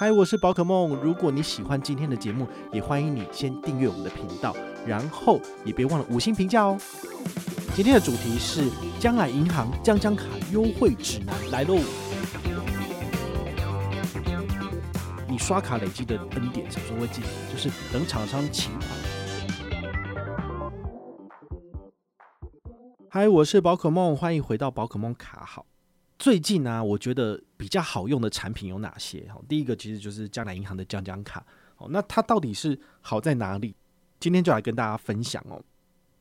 嗨，我是宝可梦。如果你喜欢今天的节目，也欢迎你先订阅我们的频道，然后也别忘了五星评价哦。今天的主题是将来银行将将卡优惠指南来喽。你刷卡累积的恩典什么时候会记得？就是等厂商请款。嗨，我是宝可梦，欢迎回到宝可梦卡好。最近呢、我觉得比较好用的产品有哪些？哈，第一个其实就是将来银行的将将卡。哦，那它到底是好在哪里？今天就来跟大家分享哦。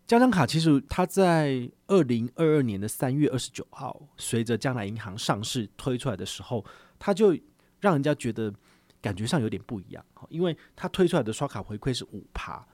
将将卡其实它在二零二二年的三月二十九号，随着将来银行上市推出来的时候，它就让人家觉得感觉上有点不一样。因为它推出来的刷卡回馈是五趴。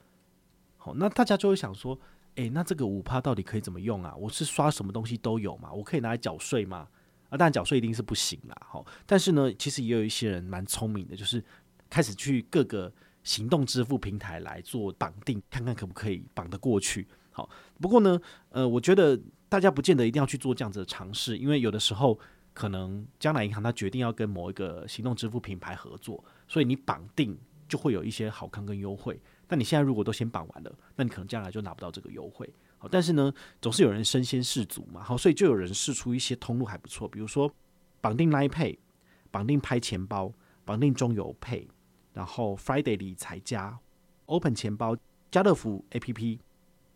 好，那大家就会想说，诶，那这个五趴到底可以怎么用啊？我是刷什么东西都有嘛？我可以拿来缴税吗？啊，当然缴税一定是不行啦，好，但是呢，其实也有一些人蛮聪明的，就是开始去各个行动支付平台来做绑定，看看可不可以绑得过去。好，不过呢，呃，我觉得大家不见得一定要去做这样子的尝试，因为有的时候可能将来银行它决定要跟某一个行动支付品牌合作，所以你绑定就会有一些好康跟优惠。但你现在如果都先绑完了，那你可能将来就拿不到这个优惠。但是呢，总是有人身先士卒嘛，好，所以就有人试出一些通路还不错，比如说绑定 Line Pay、绑定拍钱包、绑定中油 Pay，然后 Friday 理财家、Open 钱包、家乐福 APP，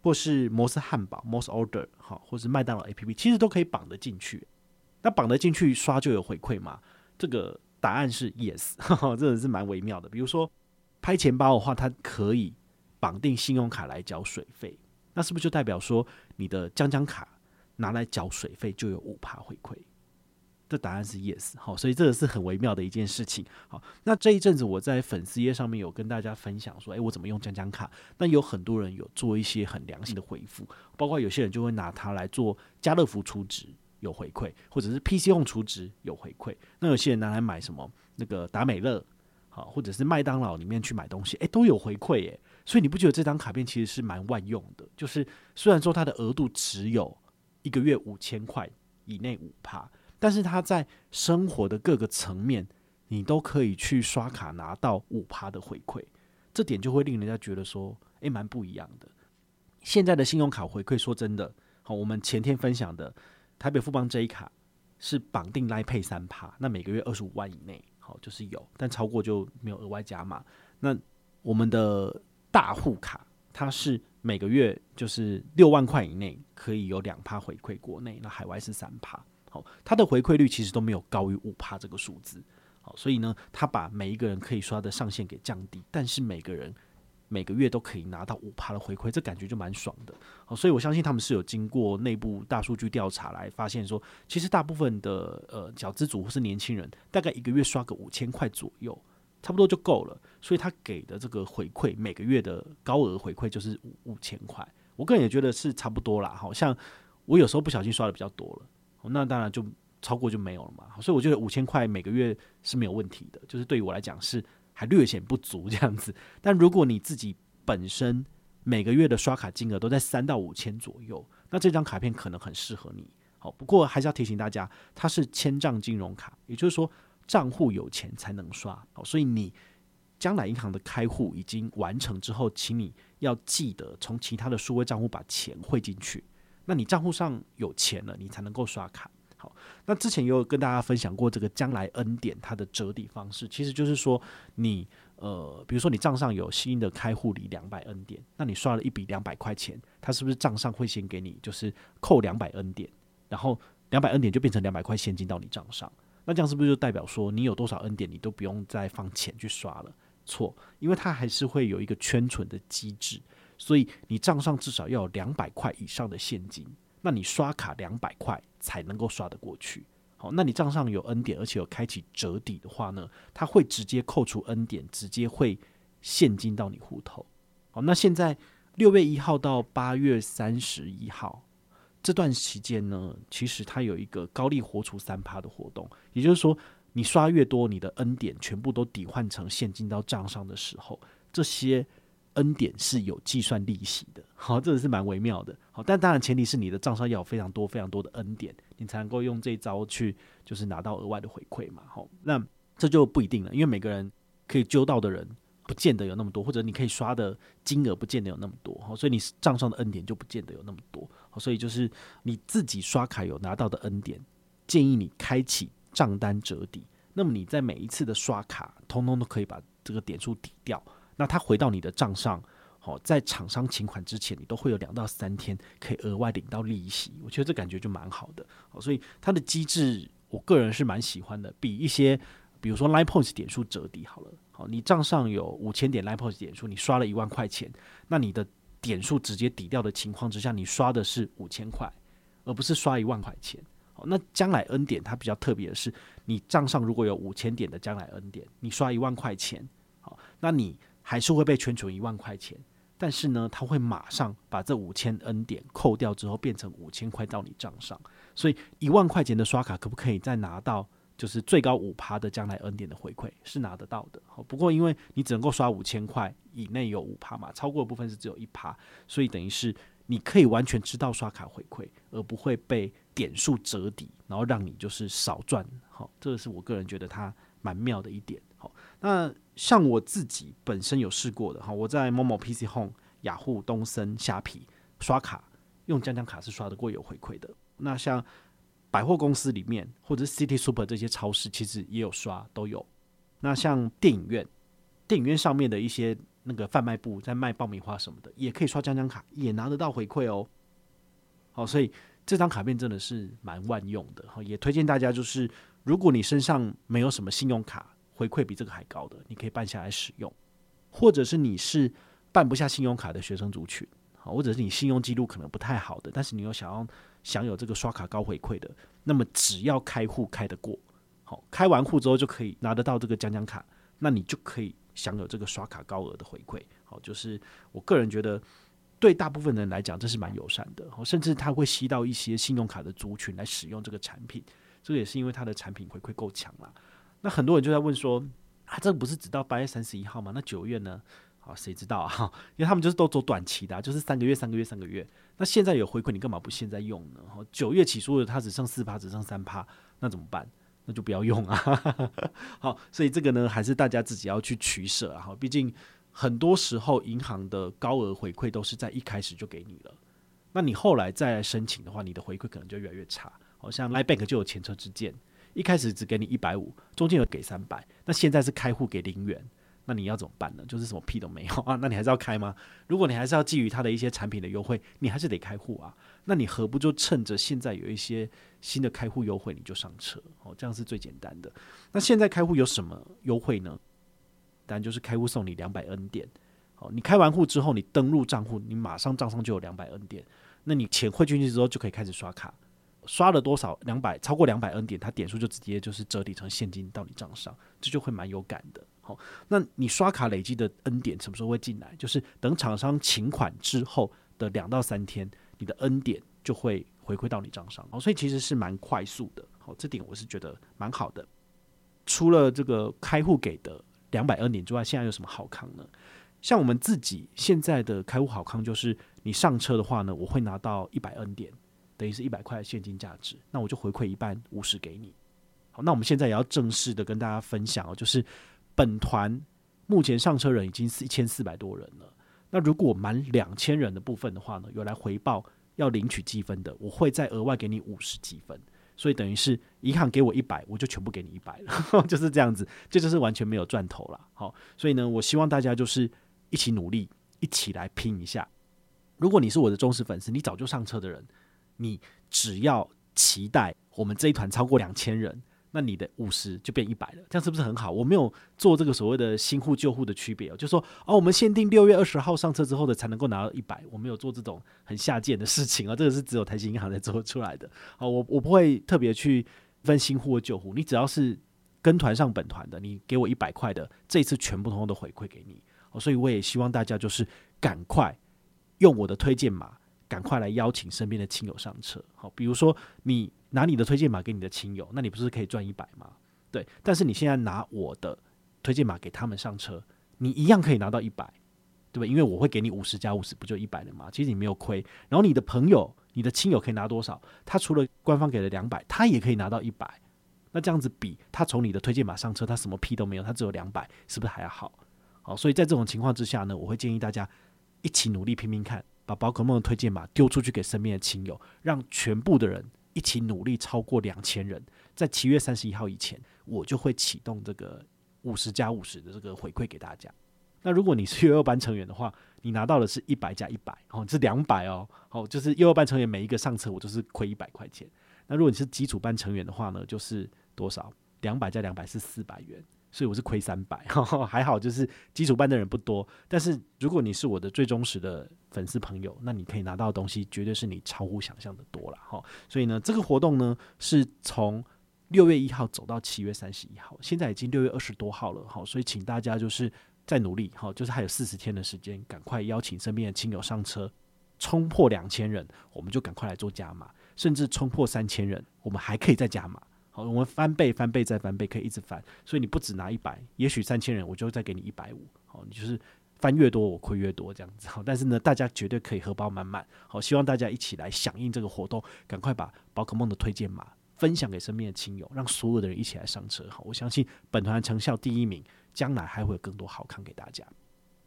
或是摩斯汉堡 Moss Order，好，或是麦当劳 APP，其实都可以绑得进去。那绑得进去刷就有回馈嘛？这个答案是 Yes，呵 呵，真的是蛮微妙的。比如说拍钱包的话，它可以绑定信用卡来缴水费。那是不是就代表说你的将将卡拿来缴水费就有五趴回馈？这答案是 yes，好，所以这个是很微妙的一件事情。好，那这一阵子我在粉丝页上面有跟大家分享说，诶，我怎么用将将卡？那有很多人有做一些很良心的回复，包括有些人就会拿它来做家乐福储值有回馈，或者是 PC 用储值有回馈。那有些人拿来买什么那个达美乐，好，或者是麦当劳里面去买东西，诶，都有回馈耶。所以你不觉得这张卡片其实是蛮万用的？就是虽然说它的额度只有一个月五千块以内五趴，但是它在生活的各个层面，你都可以去刷卡拿到五趴的回馈，这点就会令人家觉得说，诶，蛮不一样的。现在的信用卡回馈，说真的，好，我们前天分享的台北富邦 J 卡是绑定来配三趴，那每个月二十五万以内，好，就是有，但超过就没有额外加码。那我们的大户卡，它是每个月就是六万块以内可以有两趴回馈国内，那海外是三趴。好，它的回馈率其实都没有高于五趴这个数字。好，所以呢，它把每一个人可以刷的上限给降低，但是每个人每个月都可以拿到五趴的回馈，这感觉就蛮爽的。好，所以我相信他们是有经过内部大数据调查来发现说，其实大部分的呃小资族或是年轻人，大概一个月刷个五千块左右。差不多就够了，所以他给的这个回馈，每个月的高额回馈就是五五千块。我个人也觉得是差不多啦，好像我有时候不小心刷的比较多了，那当然就超过就没有了嘛。所以我觉得五千块每个月是没有问题的，就是对于我来讲是还略显不足这样子。但如果你自己本身每个月的刷卡金额都在三到五千左右，那这张卡片可能很适合你。好，不过还是要提醒大家，它是千账金融卡，也就是说。账户有钱才能刷，好所以你将来银行的开户已经完成之后，请你要记得从其他的数位账户把钱汇进去。那你账户上有钱了，你才能够刷卡。好，那之前也有跟大家分享过这个将来恩典它的折抵方式，其实就是说你呃，比如说你账上有新的开户礼两百恩典，那你刷了一笔两百块钱，它是不是账上会先给你就是扣两百恩典，然后两百恩典就变成两百块现金到你账上？那这样是不是就代表说，你有多少恩典，你都不用再放钱去刷了？错，因为它还是会有一个圈存的机制，所以你账上至少要有两百块以上的现金，那你刷卡两百块才能够刷得过去。好，那你账上有 N 点，而且有开启折抵的话呢，它会直接扣除 N 点，直接会现金到你户头。好，那现在六月一号到八月三十一号这段期间呢，其实它有一个高利活出三趴的活动，也就是说，你刷越多，你的 N 点全部都抵换成现金到账上的时候，这些 N 点是有计算利息的。好，这个是蛮微妙的。好，但当然前提是你的账上要有非常多非常多的 N 点。你才能够用这一招去，就是拿到额外的回馈嘛。好，那这就不一定了，因为每个人可以揪到的人不见得有那么多，或者你可以刷的金额不见得有那么多。好，所以你账上的 N 点就不见得有那么多。所以就是你自己刷卡有拿到的 N 点，建议你开启账单折抵。那么你在每一次的刷卡，通通都可以把这个点数抵掉。那它回到你的账上。好，在厂商请款之前，你都会有两到三天可以额外领到利息，我觉得这感觉就蛮好的。好，所以它的机制，我个人是蛮喜欢的，比一些比如说 Line Points 点数折抵好了。你账上有五千点 Lipos 点数，你刷了一万块钱，那你的点数直接抵掉的情况之下，你刷的是五千块，而不是刷一万块钱。好，那将来 N 点它比较特别的是，你账上如果有五千点的将来 N 点，你刷一万块钱，好，那你还是会被圈存一万块钱。但是呢，他会马上把这五千 N 点扣掉之后，变成五千块到你账上。所以一万块钱的刷卡可不可以再拿到，就是最高五趴的将来 N 点的回馈，是拿得到的。不过因为你只能够刷五千块以内有五趴嘛，超过的部分是只有一趴，所以等于是你可以完全知道刷卡回馈，而不会被点数折抵，然后让你就是少赚。好，这个是我个人觉得它蛮妙的一点。好，那。像我自己本身有试过的哈，我在某某 PC Home、雅虎、东森、虾皮刷卡，用将将卡是刷得过有回馈的。那像百货公司里面或者 City Super 这些超市，其实也有刷，都有。那像电影院，电影院上面的一些那个贩卖部在卖爆米花什么的，也可以刷将将卡，也拿得到回馈哦。好，所以这张卡片真的是蛮万用的哈，也推荐大家就是，如果你身上没有什么信用卡。回馈比这个还高的，你可以办下来使用，或者是你是办不下信用卡的学生族群，或者是你信用记录可能不太好的，但是你又想要享有这个刷卡高回馈的，那么只要开户开得过，好，开完户之后就可以拿得到这个将将卡，那你就可以享有这个刷卡高额的回馈，好，就是我个人觉得对大部分人来讲这是蛮友善的，甚至他会吸到一些信用卡的族群来使用这个产品，这个也是因为它的产品回馈够强啦。那很多人就在问说，啊，这不是只到八月三十一号吗？那九月呢？好，谁知道啊？因为他们就是都走短期的，就是三个月、三个月、三个月。那现在有回馈，你干嘛不现在用呢？九月起诉的，它只剩四趴，只剩三趴，那怎么办？那就不要用啊。好，所以这个呢，还是大家自己要去取舍啊。毕竟很多时候银行的高额回馈都是在一开始就给你了，那你后来再申请的话，你的回馈可能就越来越差。好像 Line Bank 就有前车之鉴。一开始只给你一百五，中间有给三百，那现在是开户给零元，那你要怎么办呢？就是什么屁都没有啊？那你还是要开吗？如果你还是要觊觎他的一些产品的优惠，你还是得开户啊。那你何不就趁着现在有一些新的开户优惠，你就上车哦？这样是最简单的。那现在开户有什么优惠呢？当然就是开户送你两百 N 点。好，你开完户之后，你登录账户，你马上账上就有两百 N 点。那你钱汇进去之后，就可以开始刷卡。刷了多少两百超过两百 N 点，它点数就直接就是折抵成现金到你账上，这就会蛮有感的。那你刷卡累积的 N 点什么时候会进来？就是等厂商请款之后的两到三天，你的 N 点就会回馈到你账上。好，所以其实是蛮快速的。好，这点我是觉得蛮好的。除了这个开户给的两百 N 点之外，现在有什么好康呢？像我们自己现在的开户好康，就是你上车的话呢，我会拿到一百 N 点。等于是一百块现金价值，那我就回馈一半五十给你。好，那我们现在也要正式的跟大家分享哦，就是本团目前上车人已经是一千四百多人了。那如果满两千人的部分的话呢，有来回报要领取积分的，我会再额外给你五十积分。所以等于是银行给我一百，我就全部给你一百了，就是这样子，这就是完全没有赚头了。好，所以呢，我希望大家就是一起努力，一起来拼一下。如果你是我的忠实粉丝，你早就上车的人。你只要期待我们这一团超过两千人，那你的五十就变一百了，这样是不是很好？我没有做这个所谓的新户旧户的区别哦，就说哦，我们限定六月二十号上车之后的才能够拿到一百，我没有做这种很下贱的事情啊，这个是只有台新银行才做出来的。哦，我我不会特别去分新户和旧户，你只要是跟团上本团的，你给我一百块的，这次全部通通都回馈给你。所以我也希望大家就是赶快用我的推荐码，赶快来邀请身边的亲友上车。好，比如说你拿你的推荐码给你的亲友，那你不是可以赚一百吗？对，但是你现在拿我的推荐码给他们上车，你一样可以拿到一百，对吧？因为我会给你五十加五十，不就一百了吗？其实你没有亏。然后你的朋友、你的亲友可以拿多少？他除了官方给了两百，他也可以拿到一百。那这样子比他从你的推荐码上车，他什么屁都没有，他只有两百，是不是还要好？好，所以在这种情况之下呢，我会建议大家一起努力拼拼看，把宝可梦的推荐码丢出去给身边的亲友，让全部的人一起努力超过两千人，在七月三十一号以前，我就会启动这个五十加五十的这个回馈给大家。那如果你是幼儿班成员的话，你拿到的是一百加一百，哦，是两百哦，好，就是幼儿班成员每一个上车，我都是亏一百块钱。那如果你是基础班成员的话呢，就是多少？两百加两百是四百元。所以我是亏三百，还好，就是基础班的人不多。但是如果你是我的最忠实的粉丝朋友，那你可以拿到的东西绝对是你超乎想象的多了哈。所以呢，这个活动呢是从六月一号走到七月三十一号，现在已经六月二十多号了哈。所以请大家就是再努力哈，就是还有四十天的时间，赶快邀请身边的亲友上车，冲破两千人，我们就赶快来做加码，甚至冲破三千人，我们还可以再加码。我们翻倍、翻倍再翻倍，可以一直翻。所以你不只拿一百，也许三千人，我就再给你一百五。好，你就是翻越多，我亏越多这样子。好，但是呢，大家绝对可以荷包满满。好，希望大家一起来响应这个活动，赶快把宝可梦的推荐码分享给身边的亲友，让所有的人一起来上车。好，我相信本团成效第一名，将来还会有更多好看给大家。